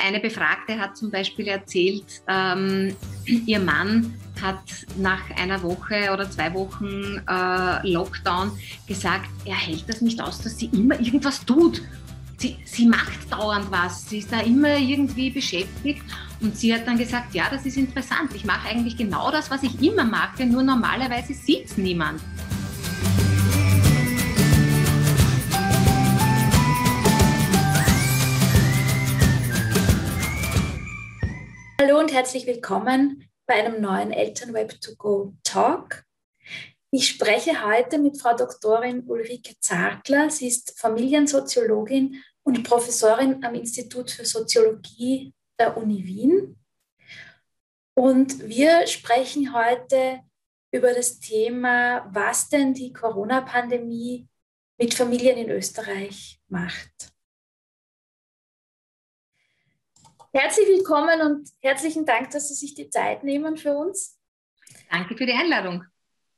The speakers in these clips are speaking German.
Eine Befragte hat zum Beispiel erzählt, ähm, ihr Mann hat nach einer Woche oder zwei Wochen äh, Lockdown gesagt, er hält das nicht aus, dass sie immer irgendwas tut. Sie, sie macht dauernd was, sie ist da immer irgendwie beschäftigt. Und sie hat dann gesagt, ja, das ist interessant, ich mache eigentlich genau das, was ich immer mache, nur normalerweise sieht es niemand. Hallo und herzlich willkommen bei einem neuen Elternweb to go Talk. Ich spreche heute mit Frau Doktorin Ulrike Zartler. Sie ist Familiensoziologin und Professorin am Institut für Soziologie der Uni Wien. Und wir sprechen heute über das Thema, was denn die Corona-Pandemie mit Familien in Österreich macht. Herzlich willkommen und herzlichen Dank, dass Sie sich die Zeit nehmen für uns. Danke für die Einladung.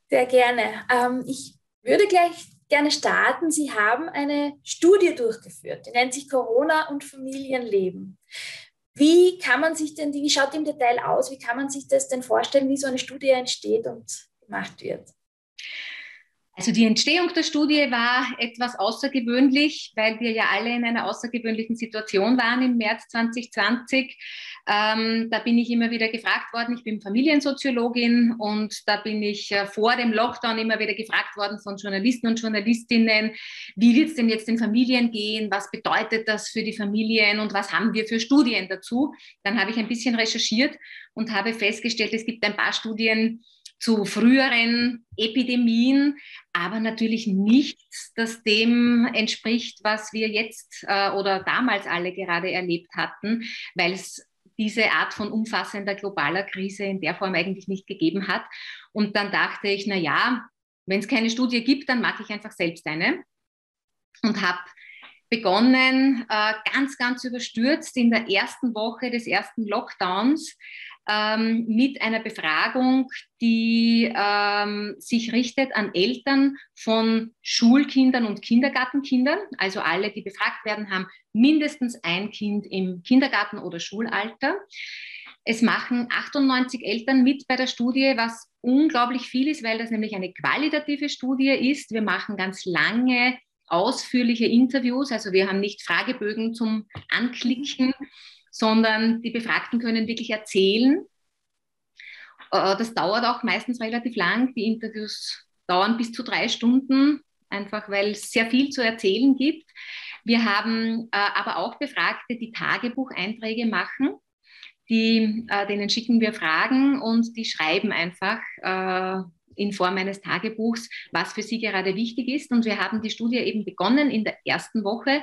Sehr gerne. Ähm, ich würde gleich gerne starten. Sie haben eine Studie durchgeführt, die nennt sich Corona und Familienleben. Wie kann man sich denn, wie schaut die im Detail aus? Wie kann man sich das denn vorstellen, wie so eine Studie entsteht und gemacht wird? Also die Entstehung der Studie war etwas außergewöhnlich, weil wir ja alle in einer außergewöhnlichen Situation waren im März 2020. Ähm, da bin ich immer wieder gefragt worden, ich bin Familiensoziologin und da bin ich äh, vor dem Lockdown immer wieder gefragt worden von Journalisten und Journalistinnen, wie wird es denn jetzt den Familien gehen, was bedeutet das für die Familien und was haben wir für Studien dazu. Dann habe ich ein bisschen recherchiert und habe festgestellt, es gibt ein paar Studien, zu früheren Epidemien, aber natürlich nichts, das dem entspricht, was wir jetzt äh, oder damals alle gerade erlebt hatten, weil es diese Art von umfassender globaler Krise in der Form eigentlich nicht gegeben hat. Und dann dachte ich, na ja, wenn es keine Studie gibt, dann mache ich einfach selbst eine und habe begonnen, äh, ganz, ganz überstürzt in der ersten Woche des ersten Lockdowns ähm, mit einer Befragung, die ähm, sich richtet an Eltern von Schulkindern und Kindergartenkindern. Also alle, die befragt werden, haben mindestens ein Kind im Kindergarten oder Schulalter. Es machen 98 Eltern mit bei der Studie, was unglaublich viel ist, weil das nämlich eine qualitative Studie ist. Wir machen ganz lange ausführliche Interviews, also wir haben nicht Fragebögen zum Anklicken, sondern die Befragten können wirklich erzählen. Äh, das dauert auch meistens relativ lang. Die Interviews dauern bis zu drei Stunden, einfach weil es sehr viel zu erzählen gibt. Wir haben äh, aber auch Befragte, die Tagebucheinträge machen. Die, äh, denen schicken wir Fragen und die schreiben einfach in Form eines Tagebuchs, was für sie gerade wichtig ist. Und wir haben die Studie eben begonnen in der ersten Woche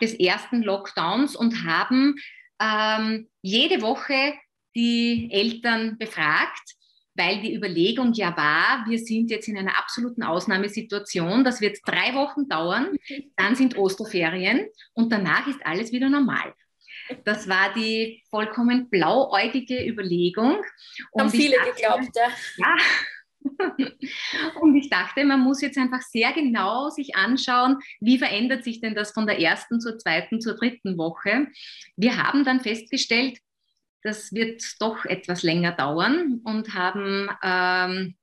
des ersten Lockdowns und haben ähm, jede Woche die Eltern befragt, weil die Überlegung ja war, wir sind jetzt in einer absoluten Ausnahmesituation, das wird drei Wochen dauern, dann sind Osterferien und danach ist alles wieder normal. Das war die vollkommen blauäugige Überlegung. Und Haben viele dachte, geglaubt, ja. Ja, und ich dachte, man muss jetzt einfach sehr genau sich anschauen, wie verändert sich denn das von der ersten zur zweiten zur dritten Woche. Wir haben dann festgestellt, das wird doch etwas länger dauern und haben ähm,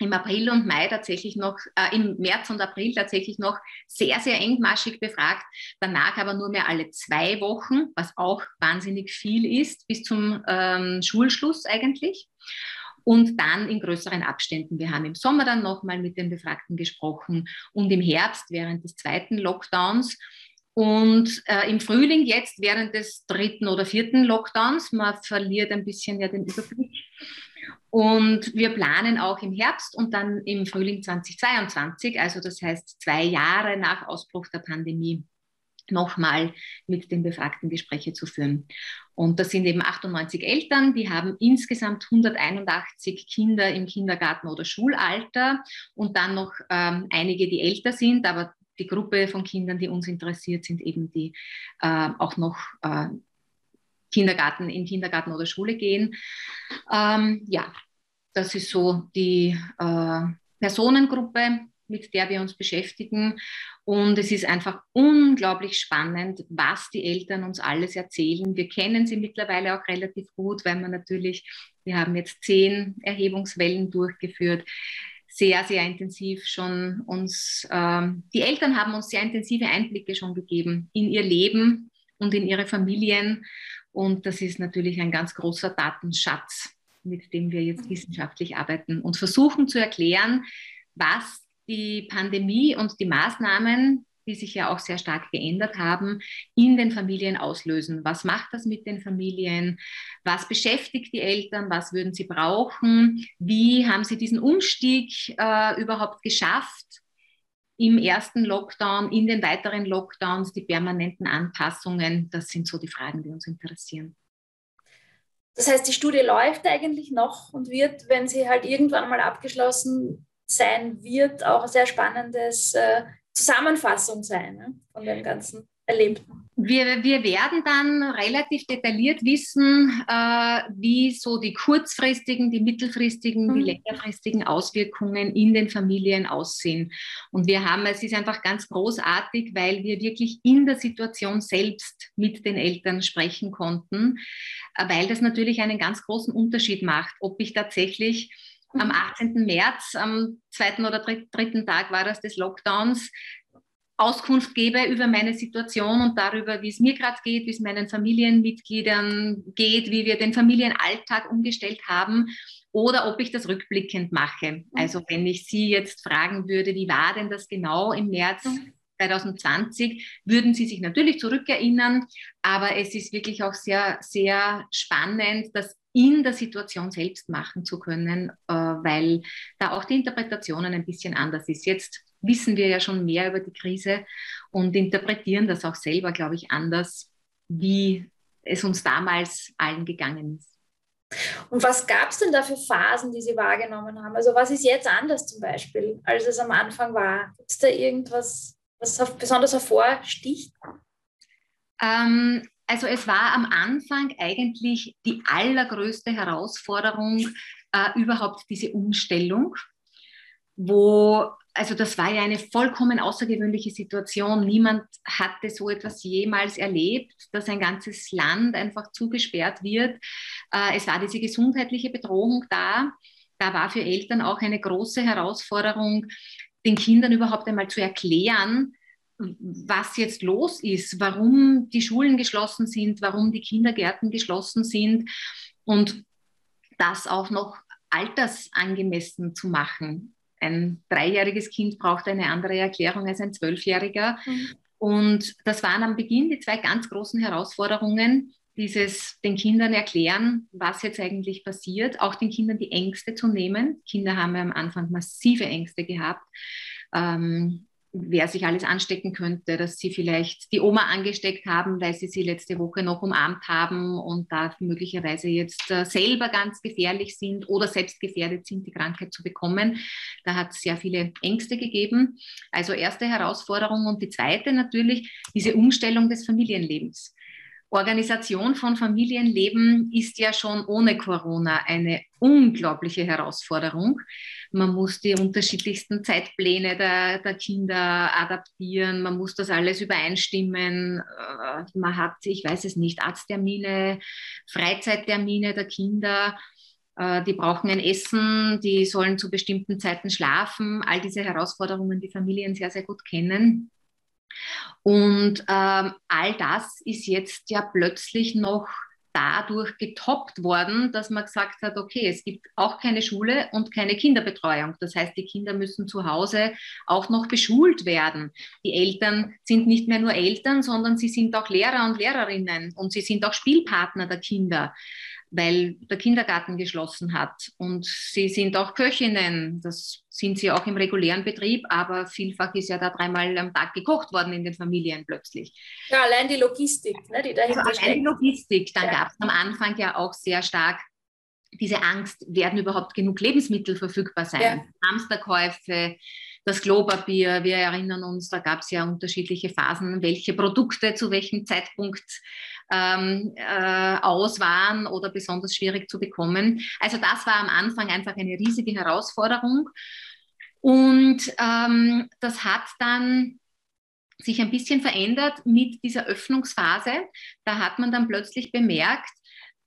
im April und Mai tatsächlich noch, äh, im März und April tatsächlich noch sehr, sehr engmaschig befragt. Danach aber nur mehr alle zwei Wochen, was auch wahnsinnig viel ist, bis zum ähm, Schulschluss eigentlich und dann in größeren Abständen. Wir haben im Sommer dann nochmal mit den Befragten gesprochen und im Herbst während des zweiten Lockdowns. Und äh, im Frühling jetzt während des dritten oder vierten Lockdowns, man verliert ein bisschen ja den Überblick. Und wir planen auch im Herbst und dann im Frühling 2022, also das heißt zwei Jahre nach Ausbruch der Pandemie, nochmal mit den Befragten Gespräche zu führen. Und das sind eben 98 Eltern, die haben insgesamt 181 Kinder im Kindergarten oder Schulalter und dann noch ähm, einige, die älter sind, aber die Gruppe von Kindern, die uns interessiert, sind eben die äh, auch noch äh, Kindergarten, in Kindergarten oder Schule gehen. Ähm, ja, das ist so die äh, Personengruppe. Mit der wir uns beschäftigen. Und es ist einfach unglaublich spannend, was die Eltern uns alles erzählen. Wir kennen sie mittlerweile auch relativ gut, weil man natürlich, wir haben jetzt zehn Erhebungswellen durchgeführt sehr, sehr intensiv schon uns, ähm, die Eltern haben uns sehr intensive Einblicke schon gegeben in ihr Leben und in ihre Familien. Und das ist natürlich ein ganz großer Datenschatz, mit dem wir jetzt wissenschaftlich arbeiten und versuchen zu erklären, was die Pandemie und die Maßnahmen, die sich ja auch sehr stark geändert haben, in den Familien auslösen. Was macht das mit den Familien? Was beschäftigt die Eltern? Was würden sie brauchen? Wie haben sie diesen Umstieg äh, überhaupt geschafft? Im ersten Lockdown, in den weiteren Lockdowns, die permanenten Anpassungen, das sind so die Fragen, die uns interessieren. Das heißt, die Studie läuft eigentlich noch und wird, wenn sie halt irgendwann mal abgeschlossen sein wird, auch ein sehr spannendes äh, Zusammenfassung sein ne, von dem ganzen Erlebten. Wir, wir werden dann relativ detailliert wissen, äh, wie so die kurzfristigen, die mittelfristigen, mhm. die längerfristigen Auswirkungen in den Familien aussehen. Und wir haben, es ist einfach ganz großartig, weil wir wirklich in der Situation selbst mit den Eltern sprechen konnten, äh, weil das natürlich einen ganz großen Unterschied macht, ob ich tatsächlich am 18. Mhm. März, am zweiten oder dritten Tag war das des Lockdowns, Auskunft gebe über meine Situation und darüber, wie es mir gerade geht, wie es meinen Familienmitgliedern geht, wie wir den Familienalltag umgestellt haben oder ob ich das rückblickend mache. Mhm. Also wenn ich Sie jetzt fragen würde, wie war denn das genau im März 2020, mhm. würden Sie sich natürlich zurückerinnern, aber es ist wirklich auch sehr, sehr spannend, das in der Situation selbst machen zu können, äh, weil da auch die Interpretationen ein bisschen anders ist. Jetzt wissen wir ja schon mehr über die Krise und interpretieren das auch selber, glaube ich, anders, wie es uns damals allen gegangen ist. Und was gab es denn da für Phasen, die Sie wahrgenommen haben? Also was ist jetzt anders zum Beispiel, als es am Anfang war? Gibt es da irgendwas, was besonders hervorsticht? Ähm, also es war am Anfang eigentlich die allergrößte Herausforderung äh, überhaupt diese Umstellung, wo also das war ja eine vollkommen außergewöhnliche Situation. Niemand hatte so etwas jemals erlebt, dass ein ganzes Land einfach zugesperrt wird. Äh, es war diese gesundheitliche Bedrohung da. Da war für Eltern auch eine große Herausforderung, den Kindern überhaupt einmal zu erklären, was jetzt los ist, warum die Schulen geschlossen sind, warum die Kindergärten geschlossen sind und das auch noch altersangemessen zu machen. Ein dreijähriges Kind braucht eine andere Erklärung als ein zwölfjähriger. Mhm. Und das waren am Beginn die zwei ganz großen Herausforderungen, dieses den Kindern erklären, was jetzt eigentlich passiert, auch den Kindern die Ängste zu nehmen. Kinder haben ja am Anfang massive Ängste gehabt. Ähm, wer sich alles anstecken könnte, dass sie vielleicht die Oma angesteckt haben, weil sie sie letzte Woche noch umarmt haben und da möglicherweise jetzt äh, selber ganz gefährlich sind oder selbst gefährdet sind, die Krankheit zu bekommen. Da hat es sehr viele Ängste gegeben. Also erste Herausforderung und die zweite natürlich diese Umstellung des Familienlebens. Organisation von Familienleben ist ja schon ohne Corona eine unglaubliche Herausforderung. Man muss die unterschiedlichsten Zeitpläne der, der Kinder adaptieren, man muss das alles übereinstimmen. Äh, man hat, ich weiß es nicht, Arzttermine, Freizeittermine der Kinder. Äh, die brauchen ein Essen, die sollen zu bestimmten Zeiten schlafen. All diese Herausforderungen, die Familien sehr, sehr gut kennen. Und ähm, all das ist jetzt ja plötzlich noch dadurch getoppt worden, dass man gesagt hat, okay, es gibt auch keine Schule und keine Kinderbetreuung. Das heißt, die Kinder müssen zu Hause auch noch beschult werden. Die Eltern sind nicht mehr nur Eltern, sondern sie sind auch Lehrer und Lehrerinnen und sie sind auch Spielpartner der Kinder weil der Kindergarten geschlossen hat. Und sie sind auch Köchinnen, das sind sie auch im regulären Betrieb, aber vielfach ist ja da dreimal am Tag gekocht worden in den Familien plötzlich. Ja, allein die Logistik, ne, die dahinter also Allein die Logistik. Dann ja. gab es am Anfang ja auch sehr stark diese Angst, werden überhaupt genug Lebensmittel verfügbar sein? Ja. Hamsterkäufe, das Klopapier, wir erinnern uns, da gab es ja unterschiedliche Phasen, welche Produkte zu welchem Zeitpunkt ähm, äh, aus waren oder besonders schwierig zu bekommen. Also das war am Anfang einfach eine riesige Herausforderung. Und ähm, das hat dann sich ein bisschen verändert mit dieser Öffnungsphase. Da hat man dann plötzlich bemerkt,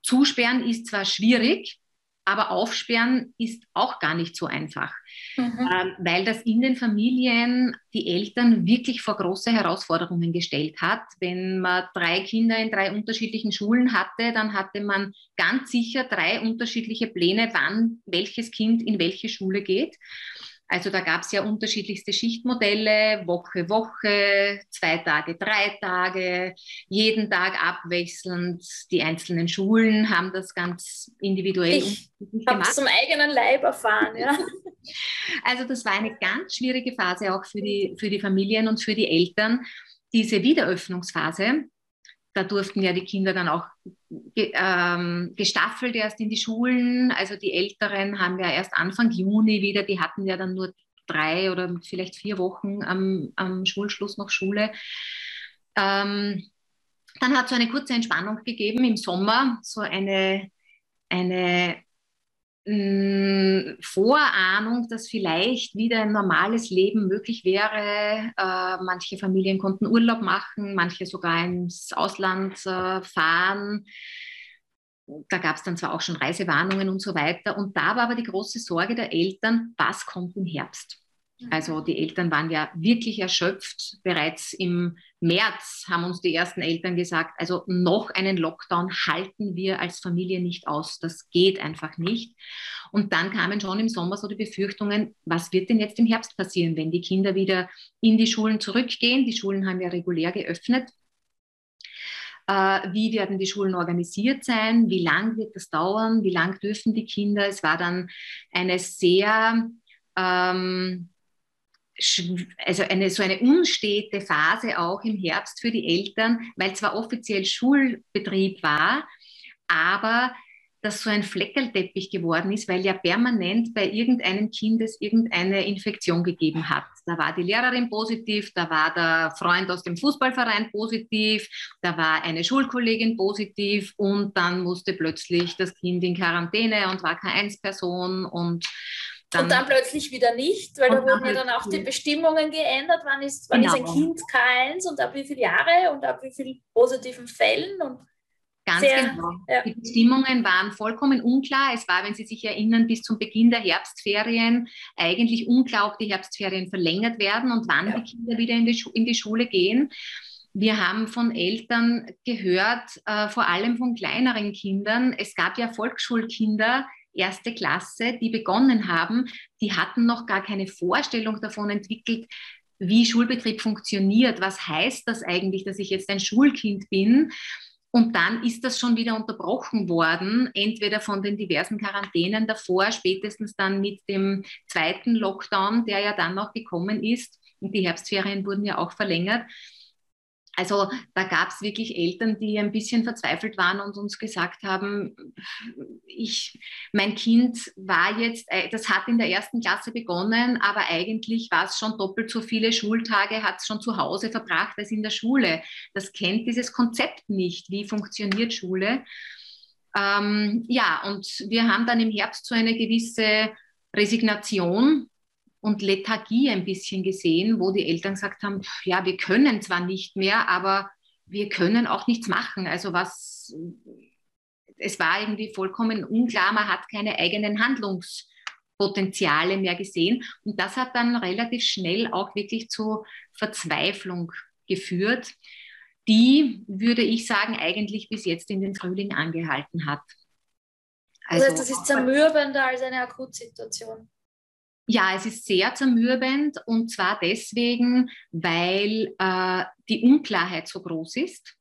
zusperren ist zwar schwierig, aber aufsperren ist auch gar nicht so einfach, mhm. ähm, weil das in den Familien die Eltern wirklich vor große Herausforderungen gestellt hat. Wenn man drei Kinder in drei unterschiedlichen Schulen hatte, dann hatte man ganz sicher drei unterschiedliche Pläne, wann welches Kind in welche Schule geht. Also da gab es ja unterschiedlichste Schichtmodelle, Woche, Woche, zwei Tage, drei Tage, jeden Tag abwechselnd. Die einzelnen Schulen haben das ganz individuell ich gemacht. Ich zum eigenen Leib erfahren, ja. Also das war eine ganz schwierige Phase auch für die, für die Familien und für die Eltern, diese Wiederöffnungsphase da durften ja die Kinder dann auch ähm, gestaffelt erst in die Schulen. Also die Älteren haben ja erst Anfang Juni wieder, die hatten ja dann nur drei oder vielleicht vier Wochen am, am Schulschluss noch Schule. Ähm, dann hat es so eine kurze Entspannung gegeben im Sommer, so eine, eine Vorahnung, dass vielleicht wieder ein normales Leben möglich wäre. Äh, manche Familien konnten Urlaub machen, manche sogar ins Ausland äh, fahren. Da gab es dann zwar auch schon Reisewarnungen und so weiter. Und da war aber die große Sorge der Eltern, was kommt im Herbst? Also die Eltern waren ja wirklich erschöpft. Bereits im März haben uns die ersten Eltern gesagt, also noch einen Lockdown halten wir als Familie nicht aus. Das geht einfach nicht. Und dann kamen schon im Sommer so die Befürchtungen, was wird denn jetzt im Herbst passieren, wenn die Kinder wieder in die Schulen zurückgehen? Die Schulen haben ja regulär geöffnet. Äh, wie werden die Schulen organisiert sein? Wie lang wird das dauern? Wie lang dürfen die Kinder? Es war dann eine sehr ähm, also eine, so eine unstete Phase auch im Herbst für die Eltern, weil zwar offiziell Schulbetrieb war, aber das so ein Fleckerlteppich geworden ist, weil ja permanent bei irgendeinem Kind es irgendeine Infektion gegeben hat. Da war die Lehrerin positiv, da war der Freund aus dem Fußballverein positiv, da war eine Schulkollegin positiv und dann musste plötzlich das Kind in Quarantäne und war keine Eins-Person und dann, und dann plötzlich wieder nicht, weil da wurden ja dann auch die Bestimmungen geändert, wann ist, wann genau. ist ein genau. Kind K1 und ab wie viele Jahre und ab wie vielen positiven Fällen und Ganz Sehr, genau. Ja. Die Bestimmungen waren vollkommen unklar. Es war, wenn Sie sich erinnern, bis zum Beginn der Herbstferien eigentlich unklar, ob die Herbstferien verlängert werden und wann ja. die Kinder wieder in die, in die Schule gehen. Wir haben von Eltern gehört, äh, vor allem von kleineren Kindern. Es gab ja Volksschulkinder, erste Klasse, die begonnen haben, die hatten noch gar keine Vorstellung davon entwickelt, wie Schulbetrieb funktioniert. Was heißt das eigentlich, dass ich jetzt ein Schulkind bin? Und dann ist das schon wieder unterbrochen worden, entweder von den diversen Quarantänen davor, spätestens dann mit dem zweiten Lockdown, der ja dann noch gekommen ist. Und die Herbstferien wurden ja auch verlängert. Also da gab es wirklich Eltern, die ein bisschen verzweifelt waren und uns gesagt haben, ich, mein Kind war jetzt, äh, das hat in der ersten Klasse begonnen, aber eigentlich war es schon doppelt so viele Schultage, hat es schon zu Hause verbracht als in der Schule. Das kennt dieses Konzept nicht, wie funktioniert Schule. Ähm, ja, und wir haben dann im Herbst so eine gewisse Resignation und Lethargie ein bisschen gesehen, wo die Eltern gesagt haben, ja, wir können zwar nicht mehr, aber wir können auch nichts machen. Also was, es war irgendwie vollkommen unklar, man hat keine eigenen Handlungspotenziale mehr gesehen. Und das hat dann relativ schnell auch wirklich zu Verzweiflung geführt, die, würde ich sagen, eigentlich bis jetzt in den Frühling angehalten hat. Also, das heißt, das ist zermürbender als eine Akutsituation. Ja, es ist sehr zermürbend und zwar deswegen, weil äh, die Unklarheit so groß ist.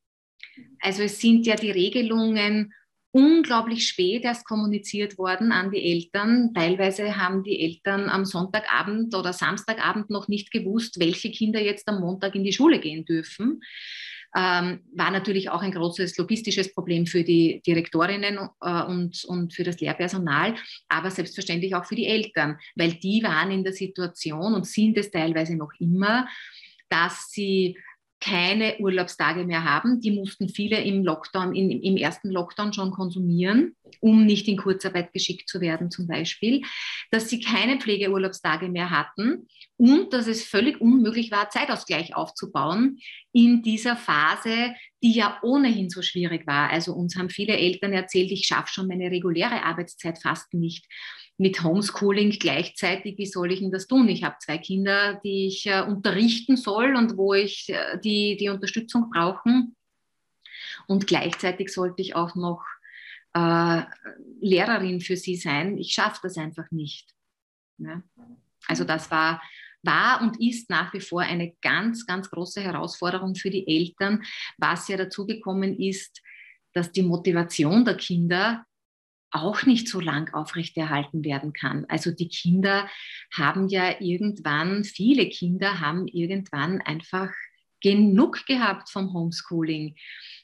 Also es sind ja die Regelungen unglaublich spät erst kommuniziert worden an die Eltern. Teilweise haben die Eltern am Sonntagabend oder Samstagabend noch nicht gewusst, welche Kinder jetzt am Montag in die Schule gehen dürfen ähm, war natürlich auch ein großes logistisches Problem für die Direktorinnen äh, und, und für das Lehrpersonal, aber selbstverständlich auch für die Eltern, weil die waren in der Situation und sind es teilweise noch immer, dass sie keine Urlaubstage mehr haben. Die mussten viele im Lockdown, in, im ersten Lockdown schon konsumieren. Um nicht in Kurzarbeit geschickt zu werden zum Beispiel, dass sie keine Pflegeurlaubstage mehr hatten und dass es völlig unmöglich war, Zeitausgleich aufzubauen in dieser Phase, die ja ohnehin so schwierig war. Also uns haben viele Eltern erzählt, ich schaffe schon meine reguläre Arbeitszeit fast nicht. Mit Homeschooling gleichzeitig, wie soll ich denn das tun? Ich habe zwei Kinder, die ich äh, unterrichten soll und wo ich äh, die, die Unterstützung brauche. Und gleichzeitig sollte ich auch noch äh, Lehrerin für sie sein. Ich schaffe das einfach nicht. Ja. Also das war, war und ist nach wie vor eine ganz, ganz große Herausforderung für die Eltern, was ja dazu gekommen ist, dass die Motivation der Kinder auch nicht so lang aufrechterhalten werden kann. Also die Kinder haben ja irgendwann, viele Kinder haben irgendwann einfach genug gehabt vom Homeschooling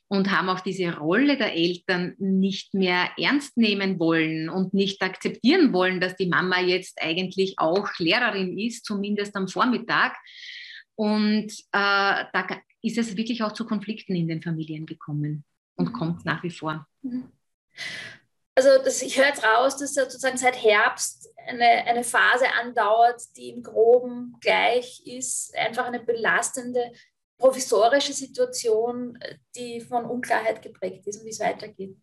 und haben auch diese Rolle der Eltern nicht mehr ernst nehmen wollen und nicht akzeptieren wollen, dass die Mama jetzt eigentlich auch Lehrerin ist, zumindest am Vormittag. Und äh, da ist es wirklich auch zu Konflikten in den Familien gekommen und mhm. kommt nach wie vor. Mhm. Also das, ich höre jetzt raus, dass sozusagen seit Herbst eine, eine Phase andauert, die im groben gleich ist, einfach eine belastende provisorische Situation, die von Unklarheit geprägt ist und wie es weitergeht.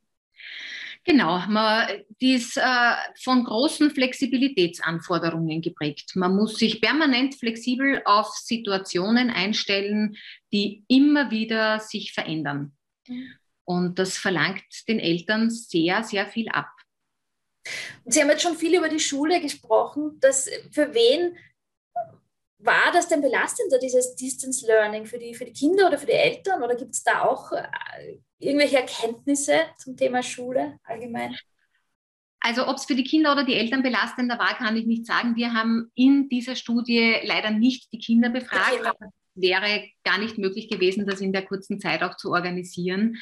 Genau, man, die ist äh, von großen Flexibilitätsanforderungen geprägt. Man muss sich permanent flexibel auf Situationen einstellen, die immer wieder sich verändern. Mhm. Und das verlangt den Eltern sehr, sehr viel ab. Und Sie haben jetzt schon viel über die Schule gesprochen. Dass für wen war das denn belastender, dieses Distance Learning für die, für die Kinder oder für die Eltern? Oder gibt es da auch äh, irgendwelche Erkenntnisse zum Thema Schule allgemein? Also ob es für die Kinder oder die Eltern belastender war, kann ich nicht sagen. Wir haben in dieser Studie leider nicht die Kinder befragt. Okay. Wäre gar nicht möglich gewesen, das in der kurzen Zeit auch zu organisieren.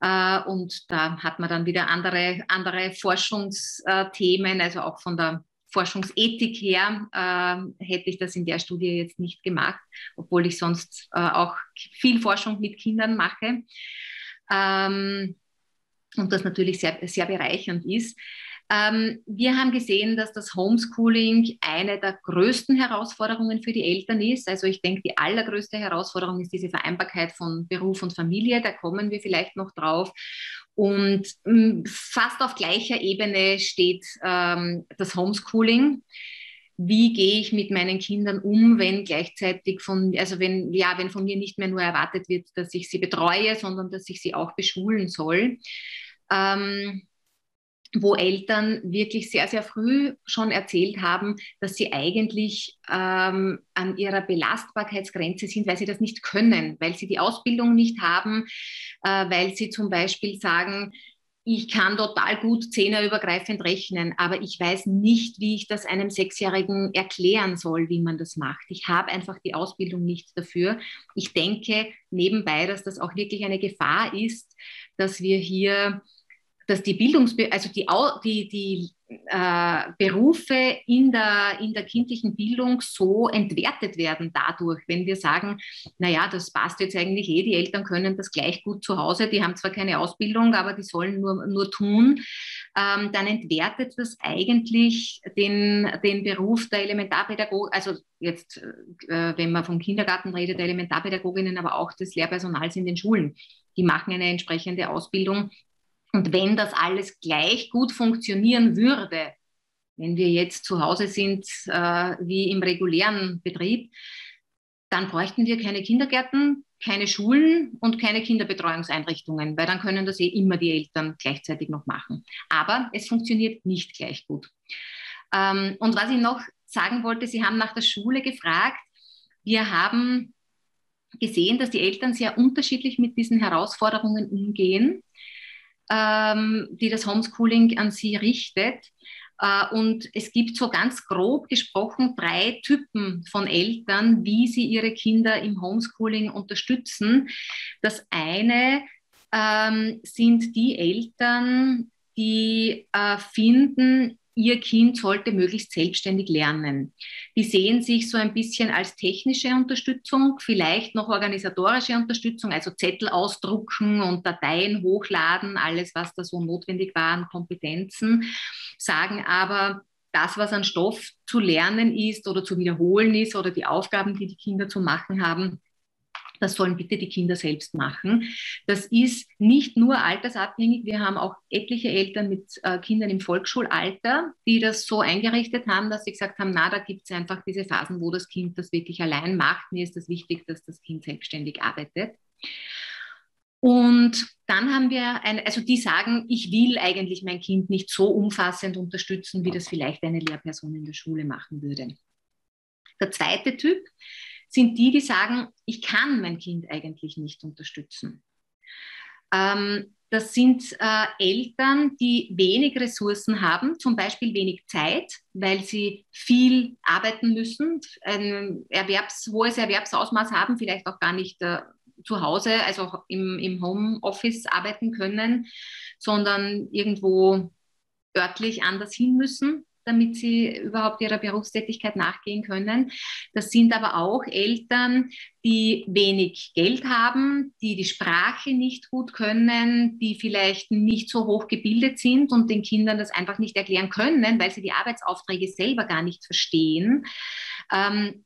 Äh, und da hat man dann wieder andere, andere Forschungsthemen, also auch von der Forschungsethik her äh, hätte ich das in der Studie jetzt nicht gemacht, obwohl ich sonst äh, auch viel Forschung mit Kindern mache. Ähm, und das natürlich sehr, sehr bereichernd ist. Ähm, wir haben gesehen, dass das Homeschooling eine der größten Herausforderungen für die Eltern ist. Also ich denke, die allergrößte Herausforderung ist diese Vereinbarkeit von Beruf und Familie. Da kommen wir vielleicht noch drauf. Und ähm, fast auf gleicher Ebene steht ähm, das Homeschooling wie gehe ich mit meinen Kindern um, wenn gleichzeitig von, also wenn, ja, wenn von mir nicht mehr nur erwartet wird, dass ich sie betreue, sondern dass ich sie auch beschulen soll. Ähm, wo Eltern wirklich sehr, sehr früh schon erzählt haben, dass sie eigentlich ähm, an ihrer Belastbarkeitsgrenze sind, weil sie das nicht können, weil sie die Ausbildung nicht haben, äh, weil sie zum Beispiel sagen, ich kann total gut zehnerübergreifend rechnen, aber ich weiß nicht, wie ich das einem Sechsjährigen erklären soll, wie man das macht. Ich habe einfach die Ausbildung nicht dafür. Ich denke nebenbei, dass das auch wirklich eine Gefahr ist, dass wir hier dass die Bildungs also die, die, die äh, Berufe in der, in der kindlichen Bildung so entwertet werden dadurch, wenn wir sagen, naja, das passt jetzt eigentlich eh, die Eltern können das gleich gut zu Hause, die haben zwar keine Ausbildung, aber die sollen nur, nur tun, ähm, dann entwertet das eigentlich den, den Beruf der Elementarpädagogik, also jetzt, äh, wenn man vom Kindergarten redet, der Elementarpädagoginnen, aber auch des Lehrpersonals in den Schulen. Die machen eine entsprechende Ausbildung und wenn das alles gleich gut funktionieren würde, wenn wir jetzt zu Hause sind äh, wie im regulären Betrieb, dann bräuchten wir keine Kindergärten, keine Schulen und keine Kinderbetreuungseinrichtungen, weil dann können das eh immer die Eltern gleichzeitig noch machen. Aber es funktioniert nicht gleich gut. Ähm, und was ich noch sagen wollte, Sie haben nach der Schule gefragt. Wir haben gesehen, dass die Eltern sehr unterschiedlich mit diesen Herausforderungen umgehen ähm, die das Homeschooling an sie richtet. Äh, und es gibt so ganz grob gesprochen drei Typen von Eltern, wie sie ihre Kinder im Homeschooling unterstützen. Das eine ähm, sind die Eltern, die äh, finden, ihr Kind sollte möglichst selbstständig lernen. Die sehen sich so ein bisschen als technische Unterstützung, vielleicht noch organisatorische Unterstützung, also Zettel ausdrucken und Dateien hochladen, alles, was da so notwendig war an Kompetenzen, sagen aber, das, was an Stoff zu lernen ist oder zu wiederholen ist oder die Aufgaben, die die Kinder zu machen haben, das sollen bitte die Kinder selbst machen. Das ist nicht nur altersabhängig. Wir haben auch etliche Eltern mit äh, Kindern im Volksschulalter, die das so eingerichtet haben, dass sie gesagt haben, na, da gibt es einfach diese Phasen, wo das Kind das wirklich allein macht. Mir ist das wichtig, dass das Kind selbstständig arbeitet. Und dann haben wir, eine, also die sagen, ich will eigentlich mein Kind nicht so umfassend unterstützen, wie das vielleicht eine Lehrperson in der Schule machen würde. Der zweite Typ sind die, die sagen, ich kann mein Kind eigentlich nicht unterstützen. Ähm, das sind äh, Eltern, die wenig Ressourcen haben, zum Beispiel wenig Zeit, weil sie viel arbeiten müssen, ein Erwerbs-, hohes Erwerbsausmaß haben, vielleicht auch gar nicht äh, zu Hause, also im, im Homeoffice arbeiten können, sondern irgendwo örtlich anders hin müssen damit sie überhaupt ihrer Berufstätigkeit nachgehen können. Das sind aber auch Eltern, die wenig Geld haben, die die Sprache nicht gut können, die vielleicht nicht so hoch gebildet sind und den Kindern das einfach nicht erklären können, weil sie die Arbeitsaufträge selber gar nicht verstehen. Ähm,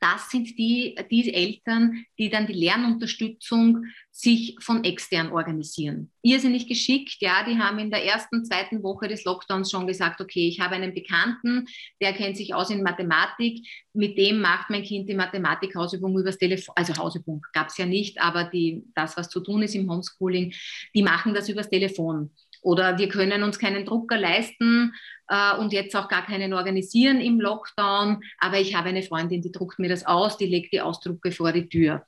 das sind die, die Eltern, die dann die Lernunterstützung sich von extern organisieren. Irrsinnig geschickt, ja, die haben in der ersten, zweiten Woche des Lockdowns schon gesagt, okay, ich habe einen Bekannten, der kennt sich aus in Mathematik, mit dem macht mein Kind die Mathematikhausübung übers Telefon, also Hausübung gab es ja nicht, aber die, das, was zu tun ist im Homeschooling, die machen das übers Telefon. Oder wir können uns keinen Drucker leisten äh, und jetzt auch gar keinen organisieren im Lockdown. Aber ich habe eine Freundin, die druckt mir das aus, die legt die Ausdrucke vor die Tür,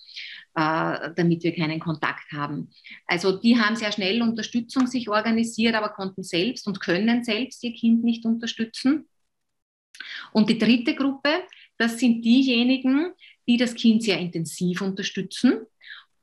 äh, damit wir keinen Kontakt haben. Also die haben sehr schnell Unterstützung sich organisiert, aber konnten selbst und können selbst ihr Kind nicht unterstützen. Und die dritte Gruppe, das sind diejenigen, die das Kind sehr intensiv unterstützen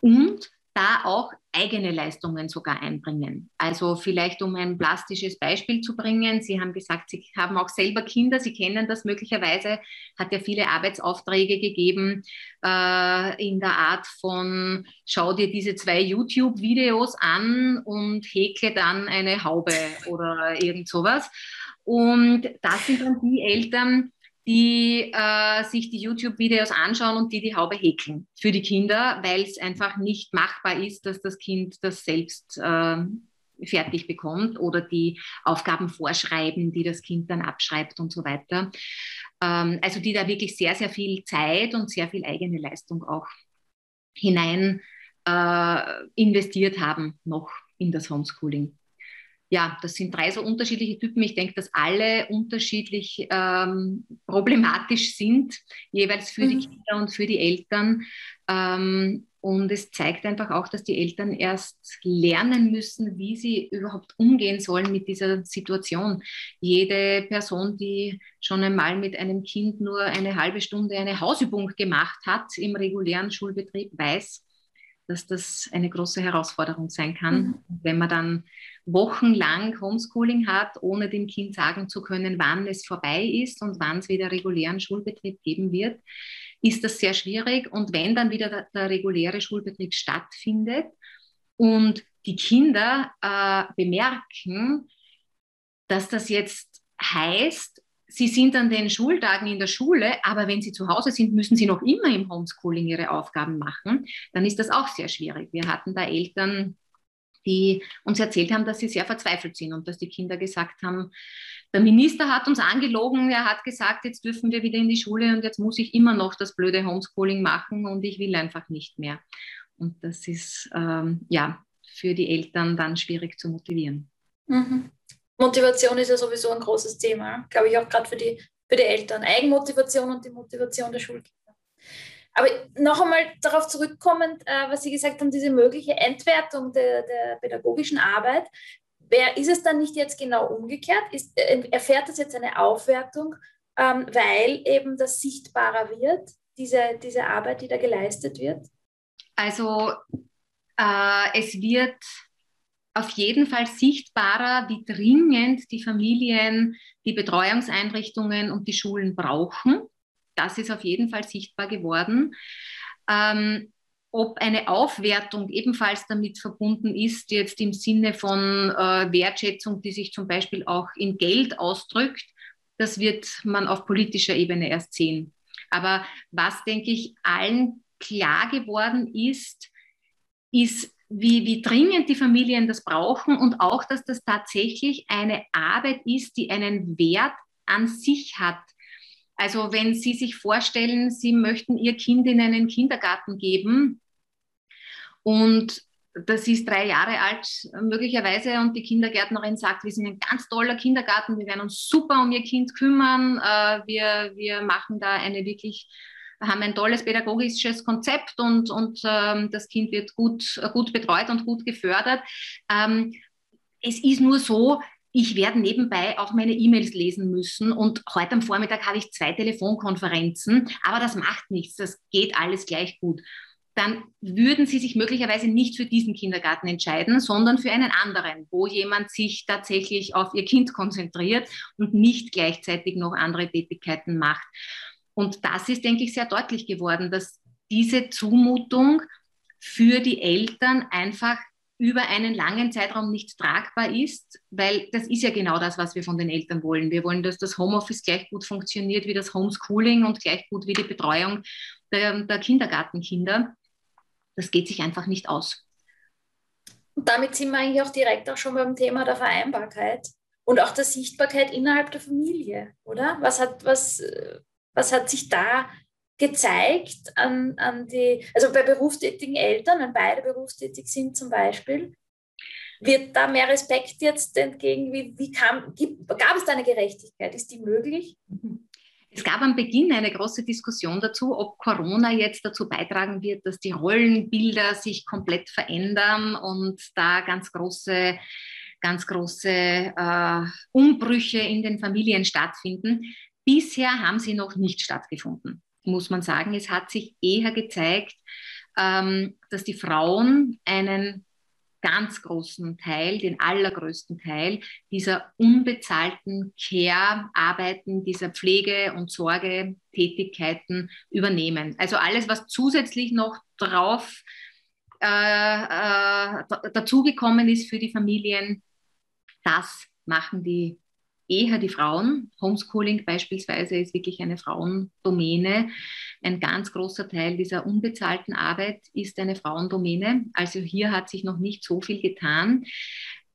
und da auch eigene Leistungen sogar einbringen. Also vielleicht um ein plastisches Beispiel zu bringen. Sie haben gesagt, Sie haben auch selber Kinder, Sie kennen das möglicherweise, hat ja viele Arbeitsaufträge gegeben äh, in der Art von, schau dir diese zwei YouTube-Videos an und häkle dann eine Haube oder irgend sowas. Und das sind dann die Eltern, die äh, sich die YouTube-Videos anschauen und die die Haube häkeln für die Kinder, weil es einfach nicht machbar ist, dass das Kind das selbst äh, fertig bekommt oder die Aufgaben vorschreiben, die das Kind dann abschreibt und so weiter. Ähm, also die da wirklich sehr, sehr viel Zeit und sehr viel eigene Leistung auch hinein äh, investiert haben noch in das Homeschooling ja, das sind drei so unterschiedliche Typen. Ich denke, dass alle unterschiedlich ähm, problematisch sind, jeweils für mhm. die Kinder und für die Eltern. Ähm, und es zeigt einfach auch, dass die Eltern erst lernen müssen, wie sie überhaupt umgehen sollen mit dieser Situation. Jede Person, die schon einmal mit einem Kind nur eine halbe Stunde eine Hausübung gemacht hat im regulären Schulbetrieb, weiß, dass das eine große Herausforderung sein kann, mhm. wenn man dann wochenlang Homeschooling hat, ohne dem Kind sagen zu können, wann es vorbei ist und wann es wieder regulären Schulbetrieb geben wird, ist das sehr schwierig. Und wenn dann wieder der, der reguläre Schulbetrieb stattfindet und die Kinder äh, bemerken, dass das jetzt heißt, sie sind an den Schultagen in der Schule, aber wenn sie zu Hause sind, müssen sie noch immer im Homeschooling ihre Aufgaben machen, dann ist das auch sehr schwierig. Wir hatten da Eltern, die uns erzählt haben, dass sie sehr verzweifelt sind und dass die Kinder gesagt haben, der Minister hat uns angelogen, er hat gesagt, jetzt dürfen wir wieder in die Schule und jetzt muss ich immer noch das blöde Homeschooling machen und ich will einfach nicht mehr. Und das ist ähm, ja für die Eltern dann schwierig zu motivieren. Mhm. Motivation ist ja sowieso ein großes Thema, glaube ich auch gerade für die, für die Eltern. Eigenmotivation und die Motivation der Schulkinder. Aber noch einmal darauf zurückkommend, äh, was Sie gesagt haben, diese mögliche Entwertung der, der pädagogischen Arbeit. Wer, ist es dann nicht jetzt genau umgekehrt? Ist, äh, erfährt das jetzt eine Aufwertung, ähm, weil eben das sichtbarer wird, diese, diese Arbeit, die da geleistet wird? Also äh, es wird auf jeden Fall sichtbarer, wie dringend die Familien die Betreuungseinrichtungen und die Schulen brauchen. Das ist auf jeden Fall sichtbar geworden. Ähm, ob eine Aufwertung ebenfalls damit verbunden ist, jetzt im Sinne von äh, Wertschätzung, die sich zum Beispiel auch in Geld ausdrückt, das wird man auf politischer Ebene erst sehen. Aber was, denke ich, allen klar geworden ist, ist, wie, wie dringend die Familien das brauchen und auch, dass das tatsächlich eine Arbeit ist, die einen Wert an sich hat. Also wenn Sie sich vorstellen, Sie möchten Ihr Kind in einen Kindergarten geben und das ist drei Jahre alt möglicherweise und die Kindergärtnerin sagt, wir sind ein ganz toller Kindergarten, wir werden uns super um ihr Kind kümmern, äh, wir, wir machen da eine wirklich, haben ein tolles pädagogisches Konzept und, und ähm, das Kind wird gut, gut betreut und gut gefördert. Ähm, es ist nur so, ich werde nebenbei auch meine E-Mails lesen müssen und heute am Vormittag habe ich zwei Telefonkonferenzen, aber das macht nichts, das geht alles gleich gut dann würden sie sich möglicherweise nicht für diesen Kindergarten entscheiden, sondern für einen anderen, wo jemand sich tatsächlich auf ihr Kind konzentriert und nicht gleichzeitig noch andere Tätigkeiten macht. Und das ist, denke ich, sehr deutlich geworden, dass diese Zumutung für die Eltern einfach über einen langen Zeitraum nicht tragbar ist, weil das ist ja genau das, was wir von den Eltern wollen. Wir wollen, dass das Homeoffice gleich gut funktioniert wie das Homeschooling und gleich gut wie die Betreuung der, der Kindergartenkinder das geht sich einfach nicht aus. Und damit sind wir eigentlich auch direkt auch schon beim Thema der Vereinbarkeit und auch der Sichtbarkeit innerhalb der Familie, oder? Was hat, was, was hat sich da gezeigt an, an die, also bei berufstätigen Eltern, wenn beide berufstätig sind zum Beispiel, wird da mehr Respekt jetzt entgegen? Wie, wie kam, gab es da eine Gerechtigkeit? Ist die möglich? Es gab am Beginn eine große Diskussion dazu, ob Corona jetzt dazu beitragen wird, dass die Rollenbilder sich komplett verändern und da ganz große, ganz große äh, Umbrüche in den Familien stattfinden. Bisher haben sie noch nicht stattgefunden, muss man sagen. Es hat sich eher gezeigt, ähm, dass die Frauen einen ganz großen Teil, den allergrößten Teil dieser unbezahlten Care-Arbeiten, dieser Pflege- und Sorgetätigkeiten übernehmen. Also alles, was zusätzlich noch drauf äh, äh, dazugekommen ist für die Familien, das machen die eher die Frauen. Homeschooling beispielsweise ist wirklich eine Frauendomäne. Ein ganz großer Teil dieser unbezahlten Arbeit ist eine Frauendomäne. Also hier hat sich noch nicht so viel getan.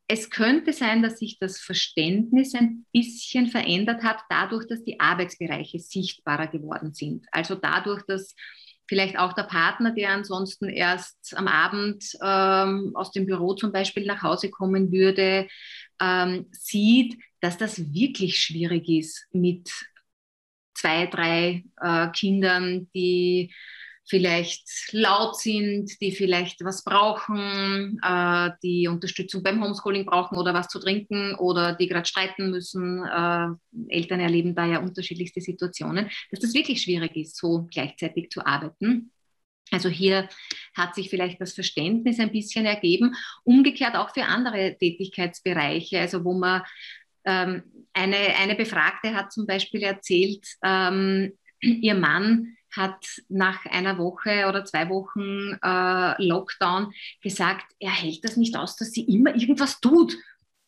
Es könnte sein, dass sich das Verständnis ein bisschen verändert hat, dadurch, dass die Arbeitsbereiche sichtbarer geworden sind. Also dadurch, dass vielleicht auch der Partner, der ansonsten erst am Abend ähm, aus dem Büro zum Beispiel nach Hause kommen würde, ähm, sieht, dass das wirklich schwierig ist mit zwei, drei äh, Kindern, die vielleicht laut sind, die vielleicht was brauchen, äh, die Unterstützung beim Homeschooling brauchen oder was zu trinken oder die gerade streiten müssen. Äh, Eltern erleben da ja unterschiedlichste Situationen, dass das wirklich schwierig ist, so gleichzeitig zu arbeiten. Also hier hat sich vielleicht das Verständnis ein bisschen ergeben. Umgekehrt auch für andere Tätigkeitsbereiche, also wo man ähm, eine, eine Befragte hat zum Beispiel erzählt, ähm, ihr Mann hat nach einer Woche oder zwei Wochen äh, Lockdown gesagt, er hält das nicht aus, dass sie immer irgendwas tut.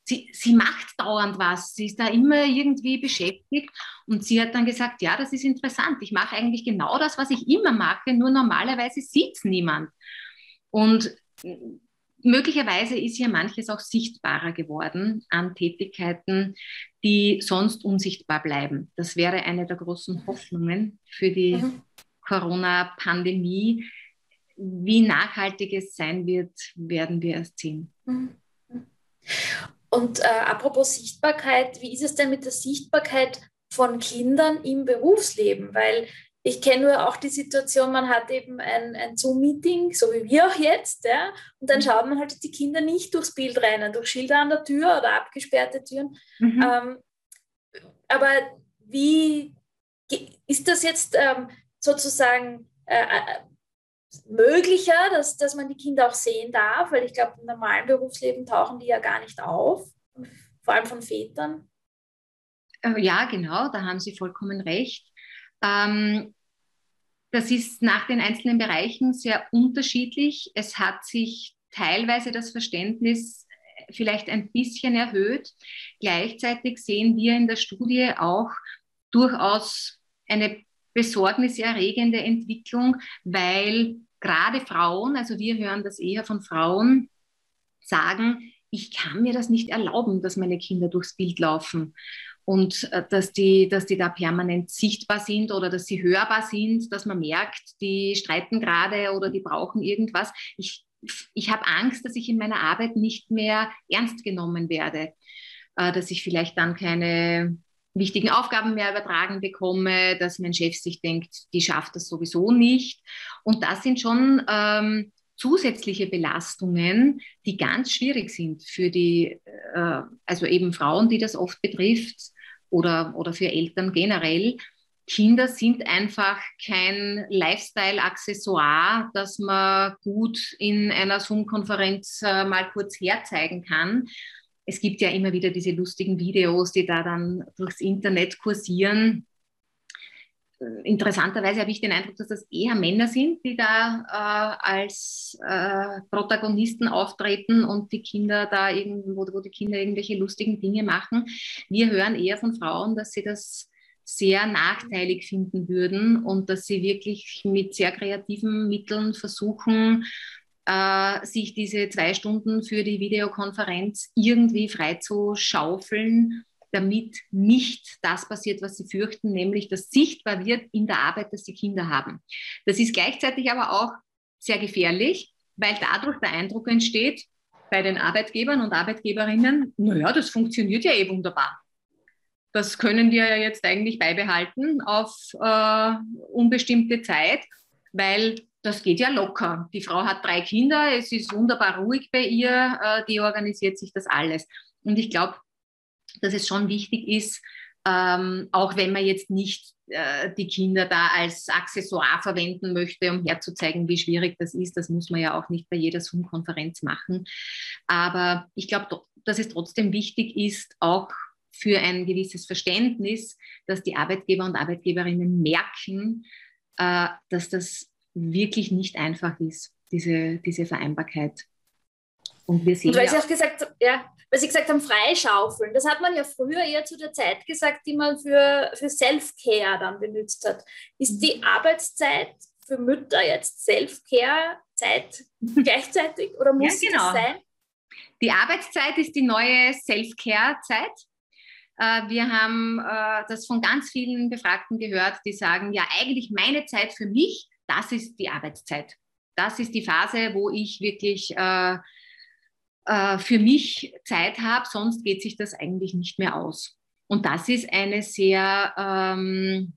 Sie, sie macht dauernd was, sie ist da immer irgendwie beschäftigt und sie hat dann gesagt, ja, das ist interessant, ich mache eigentlich genau das, was ich immer mache, nur normalerweise sieht es niemand. Und möglicherweise ist ja manches auch sichtbarer geworden an Tätigkeiten, die sonst unsichtbar bleiben. Das wäre eine der großen Hoffnungen für die mhm. Corona-Pandemie. Wie nachhaltig es sein wird, werden wir erst sehen. Mhm. Und äh, apropos Sichtbarkeit, wie ist es denn mit der Sichtbarkeit von Kindern im Berufsleben? Weil ich kenne nur auch die Situation, man hat eben ein, ein Zoom-Meeting, so wie wir auch jetzt, ja, und dann mhm. schaut man halt die Kinder nicht durchs Bild rennen, durch Schilder an der Tür oder abgesperrte Türen. Mhm. Ähm, aber wie ist das jetzt ähm, sozusagen, äh, äh möglicher, dass, dass man die Kinder auch sehen darf, weil ich glaube, im normalen Berufsleben tauchen die ja gar nicht auf, vor allem von Vätern. Äh, ja, genau, da haben Sie vollkommen recht. Ähm, das ist nach den einzelnen Bereichen sehr unterschiedlich. Es hat sich teilweise das Verständnis vielleicht ein bisschen erhöht. Gleichzeitig sehen wir in der Studie auch durchaus eine besorgniserregende Entwicklung, weil gerade Frauen, also wir hören das eher von Frauen, sagen, ich kann mir das nicht erlauben, dass meine Kinder durchs Bild laufen und äh, dass die, dass die da permanent sichtbar sind oder dass sie hörbar sind, dass man merkt, die streiten gerade oder die brauchen irgendwas. Ich, ich habe Angst, dass ich in meiner Arbeit nicht mehr ernst genommen werde, äh, dass ich vielleicht dann keine wichtigen Aufgaben mehr übertragen bekomme, dass mein Chef sich denkt, die schafft das sowieso nicht. Und das sind schon ähm, zusätzliche Belastungen, die ganz schwierig sind für die, äh, also eben Frauen, die das oft betrifft oder, oder für Eltern generell. Kinder sind einfach kein Lifestyle-Accessoire, das man gut in einer Zoom-Konferenz äh, mal kurz herzeigen kann, es gibt ja immer wieder diese lustigen Videos, die da dann durchs Internet kursieren. Interessanterweise habe ich den Eindruck, dass das eher Männer sind, die da äh, als äh, Protagonisten auftreten und die Kinder da irgendwo, wo die Kinder irgendwelche lustigen Dinge machen. Wir hören eher von Frauen, dass sie das sehr nachteilig finden würden und dass sie wirklich mit sehr kreativen Mitteln versuchen, äh, sich diese zwei Stunden für die Videokonferenz irgendwie frei zu schaufeln, damit nicht das passiert, was sie fürchten, nämlich dass sichtbar wird in der Arbeit, dass sie Kinder haben. Das ist gleichzeitig aber auch sehr gefährlich, weil dadurch der Eindruck entsteht bei den Arbeitgebern und Arbeitgeberinnen, naja, das funktioniert ja eh wunderbar. Das können wir ja jetzt eigentlich beibehalten auf äh, unbestimmte Zeit, weil das geht ja locker. Die Frau hat drei Kinder, es ist wunderbar ruhig bei ihr, äh, die organisiert sich das alles. Und ich glaube, dass es schon wichtig ist, ähm, auch wenn man jetzt nicht äh, die Kinder da als Accessoire verwenden möchte, um herzuzeigen, wie schwierig das ist. Das muss man ja auch nicht bei jeder Zoom-Konferenz machen. Aber ich glaube, dass es trotzdem wichtig ist, auch für ein gewisses Verständnis, dass die Arbeitgeber und Arbeitgeberinnen merken, äh, dass das wirklich nicht einfach ist, diese, diese Vereinbarkeit. Und wir sehen und weil ja Sie auch gesagt ja, weil Sie gesagt haben, freischaufeln, das hat man ja früher eher zu der Zeit gesagt, die man für, für Self-Care dann benutzt hat. Ist die. Arbeitszeit für Mütter jetzt Self-Care-Zeit gleichzeitig oder muss ja, genau. das sein? Die Arbeitszeit ist die neue Self-Care-Zeit. Äh, wir haben äh, das von ganz vielen Befragten gehört, die sagen, ja, eigentlich meine Zeit für mich das ist die Arbeitszeit. Das ist die Phase, wo ich wirklich äh, äh, für mich Zeit habe, sonst geht sich das eigentlich nicht mehr aus. Und das ist eine sehr, ähm,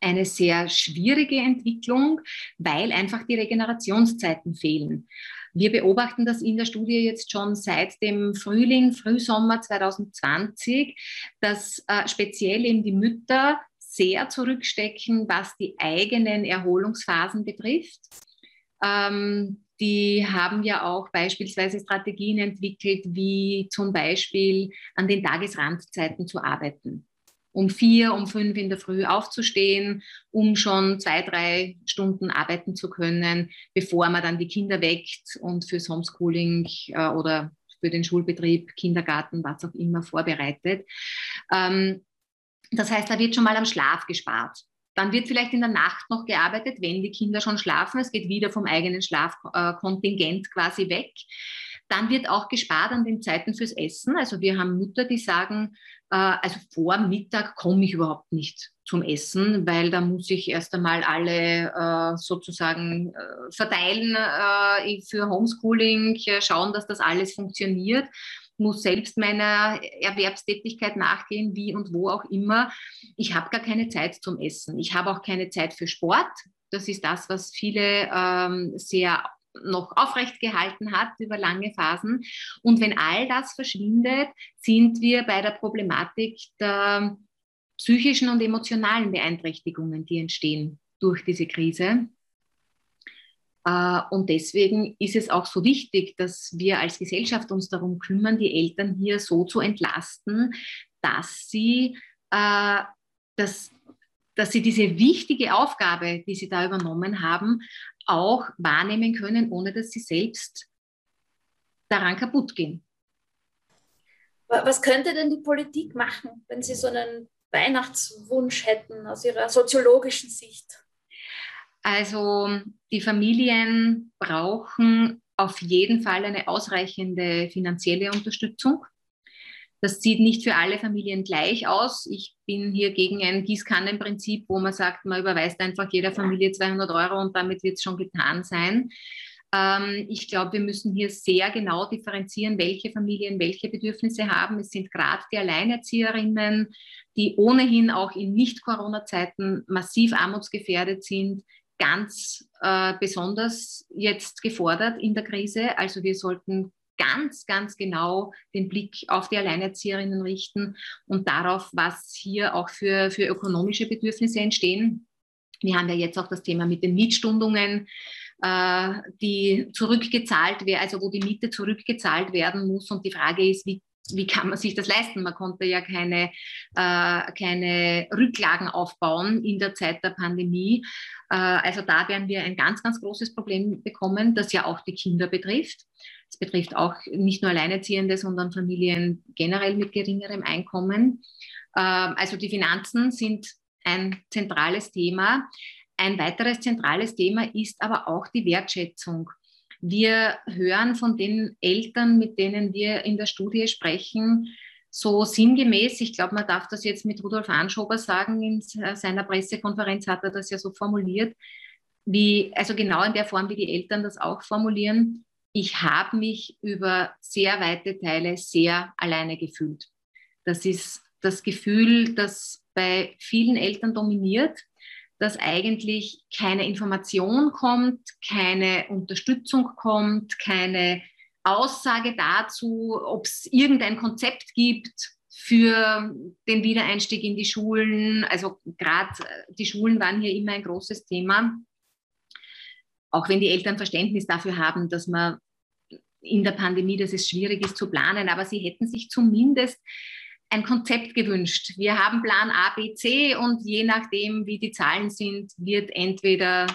eine sehr schwierige Entwicklung, weil einfach die Regenerationszeiten fehlen. Wir beobachten das in der Studie jetzt schon seit dem Frühling, Frühsommer 2020, dass äh, speziell eben die Mütter sehr zurückstecken, was die eigenen Erholungsphasen betrifft. Ähm, die haben ja auch beispielsweise Strategien entwickelt, wie zum Beispiel an den Tagesrandzeiten zu arbeiten. Um vier, um fünf in der Früh aufzustehen, um schon zwei, drei Stunden arbeiten zu können, bevor man dann die Kinder weckt und fürs Homeschooling äh, oder für den Schulbetrieb, Kindergarten, was auch immer vorbereitet. Ähm, das heißt, da wird schon mal am Schlaf gespart. Dann wird vielleicht in der Nacht noch gearbeitet, wenn die Kinder schon schlafen. Es geht wieder vom eigenen Schlafkontingent quasi weg. Dann wird auch gespart an den Zeiten fürs Essen. Also wir haben Mütter, die sagen, äh, also vor Mittag komme ich überhaupt nicht zum Essen, weil da muss ich erst einmal alle äh, sozusagen äh, verteilen für Homeschooling, schauen, dass das alles funktioniert muss selbst meiner Erwerbstätigkeit nachgehen, wie und wo auch immer. Ich habe gar keine Zeit zum Essen. Ich habe auch keine Zeit für Sport. Das ist das, was viele ähm, sehr noch aufrecht gehalten hat über lange Phasen. Und wenn all das verschwindet, sind wir bei der Problematik der psychischen und emotionalen Beeinträchtigungen, die entstehen durch diese Krise. Äh, und deswegen ist es auch so wichtig, dass wir als Gesellschaft uns darum kümmern, die Eltern hier so zu entlasten, dass sie, äh, dass, dass sie diese wichtige Aufgabe, die sie da übernommen haben, auch wahrnehmen können, ohne dass sie selbst daran kaputt gehen. Was könnte denn die Politik machen, wenn Sie so einen Weihnachtswunsch hätten aus Ihrer soziologischen Sicht? Also die Familien brauchen auf jeden Fall eine ausreichende finanzielle Unterstützung. Das sieht nicht für alle Familien gleich aus. Ich bin hier gegen ein Gießkannenprinzip, wo man sagt, man überweist einfach jeder Familie 200 Euro und damit wird es schon getan sein. Ähm, ich glaube, wir müssen hier sehr genau differenzieren, welche Familien welche Bedürfnisse haben. Es sind gerade die Alleinerzieherinnen, die ohnehin auch in Nicht-Corona-Zeiten massiv armutsgefährdet sind, ganz äh, besonders jetzt gefordert in der Krise. Also wir sollten ganz, ganz genau den Blick auf die Alleinerzieherinnen richten und darauf, was hier auch für, für ökonomische Bedürfnisse entstehen. Wir haben ja jetzt auch das Thema mit den Mietstundungen, äh, die zurückgezahlt werden, also wo die Miete zurückgezahlt werden muss. Und die Frage ist, wie wie kann man sich das leisten? Man konnte ja keine, äh, keine Rücklagen aufbauen in der Zeit der Pandemie. Äh, also da werden wir ein ganz, ganz großes Problem bekommen, das ja auch die Kinder betrifft. Es betrifft auch nicht nur Alleinerziehende, sondern Familien generell mit geringerem Einkommen. Äh, also die Finanzen sind ein zentrales Thema. Ein weiteres zentrales Thema ist aber auch die Wertschätzung. Wir hören von den Eltern, mit denen wir in der Studie sprechen, so sinngemäß, ich glaube, man darf das jetzt mit Rudolf Anschober sagen, in seiner Pressekonferenz hat er das ja so formuliert, wie, also genau in der Form, wie die Eltern das auch formulieren. Ich habe mich über sehr weite Teile sehr alleine gefühlt. Das ist das Gefühl, das bei vielen Eltern dominiert dass eigentlich keine Information kommt, keine Unterstützung kommt, keine Aussage dazu, ob es irgendein Konzept gibt für den Wiedereinstieg in die Schulen. Also gerade äh, die Schulen waren hier immer ein großes Thema. Auch wenn die Eltern Verständnis dafür haben, dass man in der Pandemie, dass es schwierig ist zu planen, aber sie hätten sich zumindest ein Konzept gewünscht. Wir haben Plan A, B, C und je nachdem, wie die Zahlen sind, wird entweder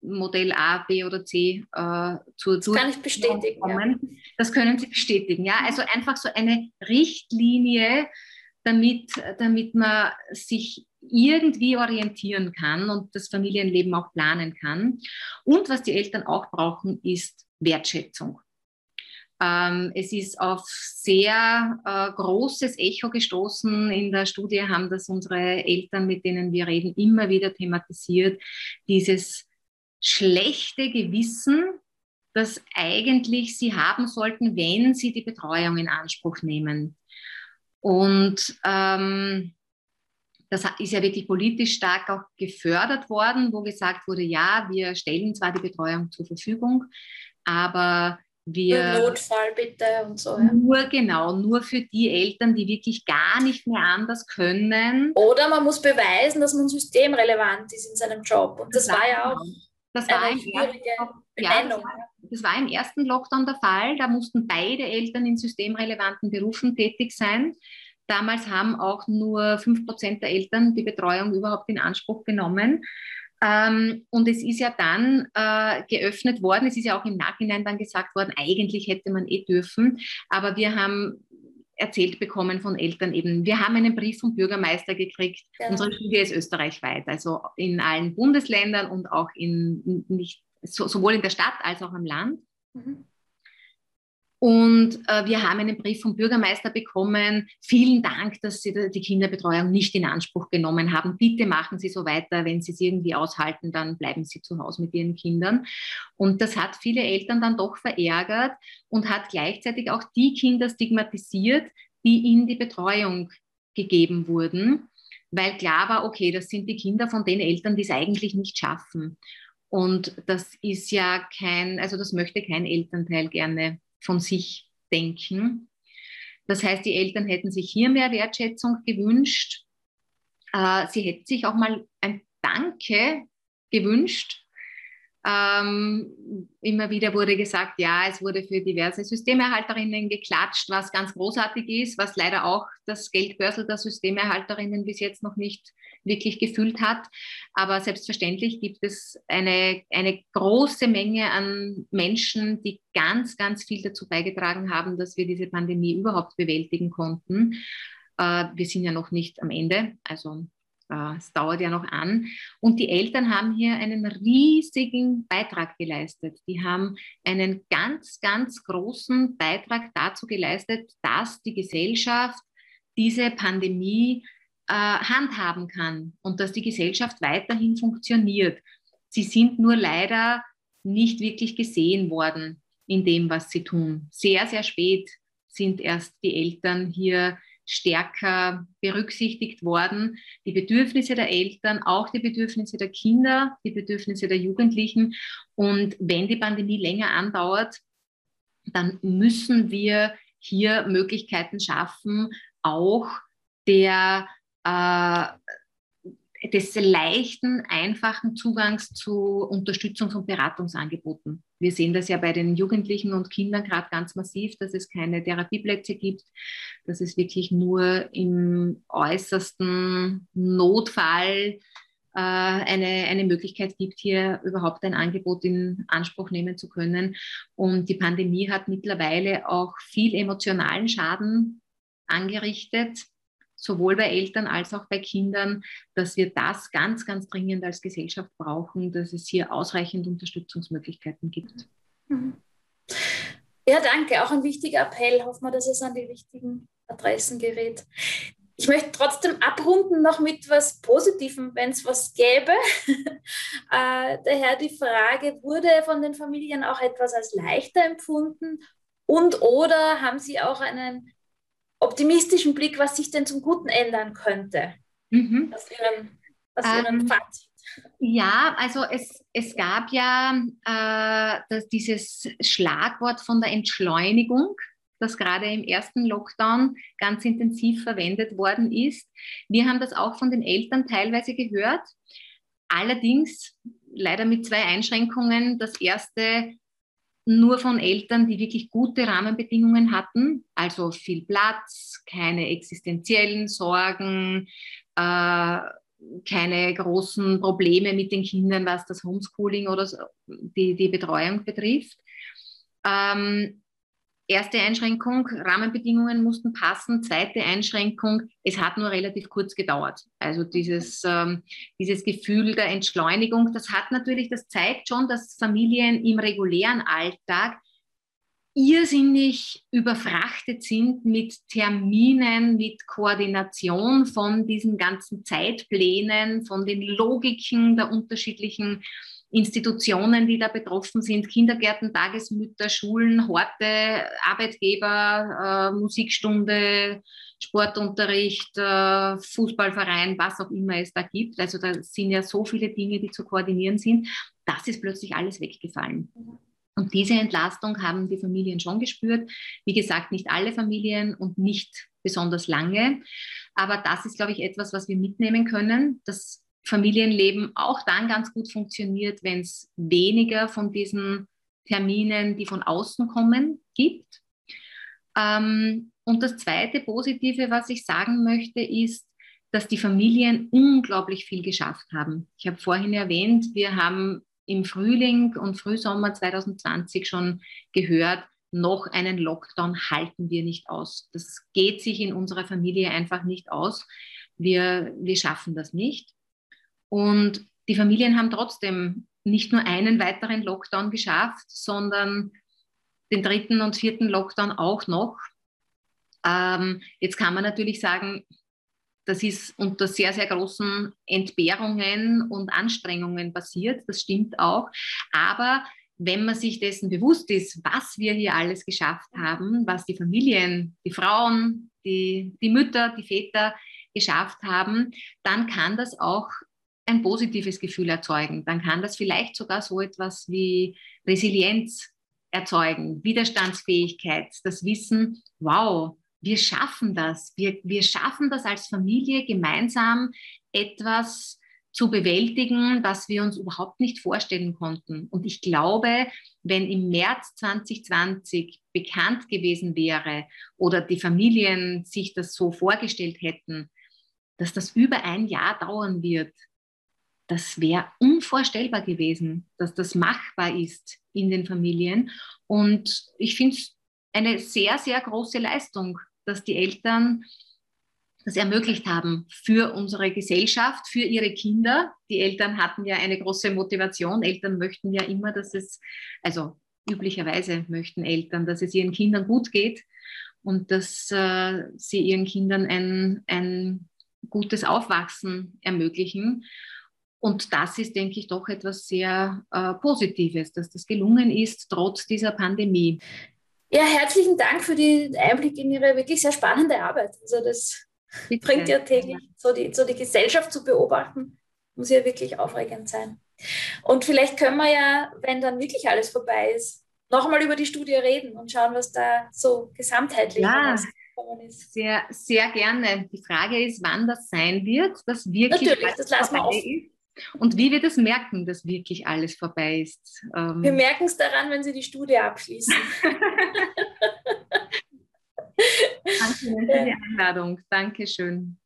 Modell A, B oder C äh, zur Das kann ich bestätigen. Kommen. Ja. Das können Sie bestätigen. Ja, also einfach so eine Richtlinie, damit, damit man sich irgendwie orientieren kann und das Familienleben auch planen kann. Und was die Eltern auch brauchen, ist Wertschätzung. Ähm, es ist auf sehr äh, großes Echo gestoßen. In der Studie haben das unsere Eltern, mit denen wir reden, immer wieder thematisiert. Dieses schlechte Gewissen, das eigentlich sie haben sollten, wenn sie die Betreuung in Anspruch nehmen. Und ähm, das ist ja wirklich politisch stark auch gefördert worden, wo gesagt wurde, ja, wir stellen zwar die Betreuung zur Verfügung, aber wir Notfall bitte und so. Ja. Nur genau, nur für die Eltern, die wirklich gar nicht mehr anders können. Oder man muss beweisen, dass man systemrelevant ist in seinem Job. Und das, das war ja auch das war eine schwierige ja, das, war, das war im ersten Lockdown der Fall. Da mussten beide Eltern in systemrelevanten Berufen tätig sein. Damals haben auch nur 5% der Eltern die Betreuung überhaupt in Anspruch genommen. Ähm, und es ist ja dann äh, geöffnet worden, es ist ja auch im Nachhinein dann gesagt worden, eigentlich hätte man eh dürfen, aber wir haben erzählt bekommen von Eltern eben, wir haben einen Brief vom Bürgermeister gekriegt, ja. unsere Studie ist österreichweit, also in allen Bundesländern und auch in nicht, so, sowohl in der Stadt als auch im Land. Mhm. Und äh, wir haben einen Brief vom Bürgermeister bekommen. Vielen Dank, dass Sie die Kinderbetreuung nicht in Anspruch genommen haben. Bitte machen Sie so weiter. Wenn Sie es irgendwie aushalten, dann bleiben Sie zu Hause mit Ihren Kindern. Und das hat viele Eltern dann doch verärgert und hat gleichzeitig auch die Kinder stigmatisiert, die in die Betreuung gegeben wurden, weil klar war, okay, das sind die Kinder von den Eltern, die es eigentlich nicht schaffen. Und das ist ja kein, also das möchte kein Elternteil gerne von sich denken. Das heißt, die Eltern hätten sich hier mehr Wertschätzung gewünscht. Äh, sie hätten sich auch mal ein Danke gewünscht Ähm, immer wieder wurde gesagt, ja, es wurde für diverse Systemerhalterinnen geklatscht, was ganz großartig ist, was leider auch das Geldbörsel der Systemerhalterinnen bis jetzt noch nicht wirklich gefüllt hat. Aber selbstverständlich gibt es eine, eine große Menge an Menschen, die ganz, ganz viel dazu beigetragen haben, dass wir diese Pandemie überhaupt bewältigen konnten. Äh, wir sind ja noch nicht am Ende. Also es dauert ja noch an. Und die Eltern haben hier einen riesigen Beitrag geleistet. Die haben einen ganz, ganz großen Beitrag dazu geleistet, dass die Gesellschaft diese Pandemie äh, handhaben kann und dass die Gesellschaft weiterhin funktioniert. Sie sind nur leider nicht wirklich gesehen worden in dem, was sie tun. Sehr, sehr spät sind erst die Eltern hier stärker berücksichtigt worden. Die Bedürfnisse der Eltern, auch die Bedürfnisse der Kinder, die Bedürfnisse der Jugendlichen. Und wenn die Pandemie länger andauert, dann müssen wir hier Möglichkeiten schaffen, auch der äh, des leichten, einfachen Zugangs zu Unterstützungs- und Beratungsangeboten. Wir sehen das ja bei den Jugendlichen und Kindern gerade ganz massiv, dass es keine Therapieplätze gibt, dass es wirklich nur im äußersten Notfall äh, eine, eine Möglichkeit gibt, hier überhaupt ein Angebot in Anspruch nehmen zu können. Und die Pandemie hat mittlerweile auch viel emotionalen Schaden angerichtet sowohl bei Eltern als auch bei Kindern, dass wir das ganz, ganz dringend als Gesellschaft brauchen, dass es hier ausreichend Unterstützungsmöglichkeiten gibt. Mhm. Ja, danke. Auch ein wichtiger Appell. Hoffen wir, dass es an die richtigen Adressen gerät. Ich möchte trotzdem abrunden noch mit was Positivem, wenn es was gäbe. äh, daher die Frage, wurde von den Familien auch etwas als leichter empfunden und oder haben sie auch einen optimistischen Blick, was sich denn zum Guten ändern könnte. Mhm. Aus Ihrem, aus Ihrem ähm, Fazit. Ja, also es, es gab ja äh, das, dieses Schlagwort von der Entschleunigung, das gerade im ersten Lockdown ganz intensiv verwendet worden ist. Wir haben das auch von den Eltern teilweise gehört. Allerdings leider mit zwei Einschränkungen. Das erste, nur von Eltern, die wirklich gute Rahmenbedingungen hatten, also viel Platz, keine existenziellen Sorgen, äh, keine großen Probleme mit den Kindern, was das Homeschooling oder so, die, die Betreuung betrifft. Ähm, Erste Einschränkung, Rahmenbedingungen mussten passen. Zweite Einschränkung, es hat nur relativ kurz gedauert. Also dieses, ähm, dieses Gefühl der Entschleunigung, das hat natürlich, das zeigt schon, dass Familien im regulären Alltag irrsinnig überfrachtet sind mit Terminen, mit Koordination von diesen ganzen Zeitplänen, von den Logiken der unterschiedlichen Institutionen, die da betroffen sind, Kindergärten, Tagesmütter, Schulen, Horte, Arbeitgeber, äh, Musikstunde, Sportunterricht, äh, Fußballverein, was auch immer es da gibt. Also da sind ja so viele Dinge, die zu koordinieren sind. Das ist plötzlich alles weggefallen. Und diese Entlastung haben die Familien schon gespürt. Wie gesagt, nicht alle Familien und nicht besonders lange. Aber das ist, glaube ich, etwas, was wir mitnehmen können. Das Familienleben auch dann ganz gut funktioniert, wenn es weniger von diesen Terminen, die von außen kommen, gibt. Ähm, und das zweite Positive, was ich sagen möchte, ist, dass die Familien unglaublich viel geschafft haben. Ich habe vorhin erwähnt, wir haben im Frühling und Frühsommer 2020 schon gehört, noch einen Lockdown halten wir nicht aus. Das geht sich in unserer Familie einfach nicht aus. Wir, wir schaffen das nicht. Und die Familien haben trotzdem nicht nur einen weiteren Lockdown geschafft, sondern den dritten und vierten Lockdown auch noch. Ähm, jetzt kann man natürlich sagen, das ist unter sehr, sehr großen Entbehrungen und Anstrengungen passiert. Das stimmt auch. Aber wenn man sich dessen bewusst ist, was wir hier alles geschafft haben, was die Familien, die Frauen, die, die Mütter, die Väter geschafft haben, dann kann das auch ein positives Gefühl erzeugen. Dann kann das vielleicht sogar so etwas wie Resilienz erzeugen, Widerstandsfähigkeit, das Wissen, wow, wir schaffen das. Wir, wir schaffen das als Familie gemeinsam etwas zu bewältigen, was wir uns überhaupt nicht vorstellen konnten. Und ich glaube, wenn im März 2020 bekannt gewesen wäre oder die Familien sich das so vorgestellt hätten, dass das über ein Jahr dauern wird, das wäre unvorstellbar gewesen, dass das machbar ist in den Familien. Und ich finde es eine sehr, sehr große Leistung, dass die Eltern das ermöglicht haben für unsere Gesellschaft, für ihre Kinder. Die Eltern hatten ja eine große Motivation. Eltern möchten ja immer, dass es, also üblicherweise möchten Eltern, dass es ihren Kindern gut geht und dass äh, sie ihren Kindern ein, ein gutes Aufwachsen ermöglichen. Und das ist, denke ich, doch etwas sehr äh, Positives, dass das gelungen ist, trotz dieser Pandemie. Ja, herzlichen Dank für den Einblick in Ihre wirklich sehr spannende Arbeit. Also das Bitte. bringt ja täglich so die, so die Gesellschaft zu beobachten, muss ja wirklich aufregend sein. Und vielleicht können wir ja, wenn dann wirklich alles vorbei ist, nochmal über die Studie reden und schauen, was da so gesamtheitlich ja, ist. Sehr, sehr gerne. Die Frage ist, wann das sein wird, dass wirklich Natürlich, das lassen wir offen. Ist. Und wie wir das merken, dass wirklich alles vorbei ist. Ähm wir merken es daran, wenn Sie die Studie abschließen. Danke für die Einladung. Dankeschön.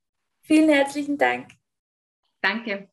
Vielen herzlichen Dank. Danke.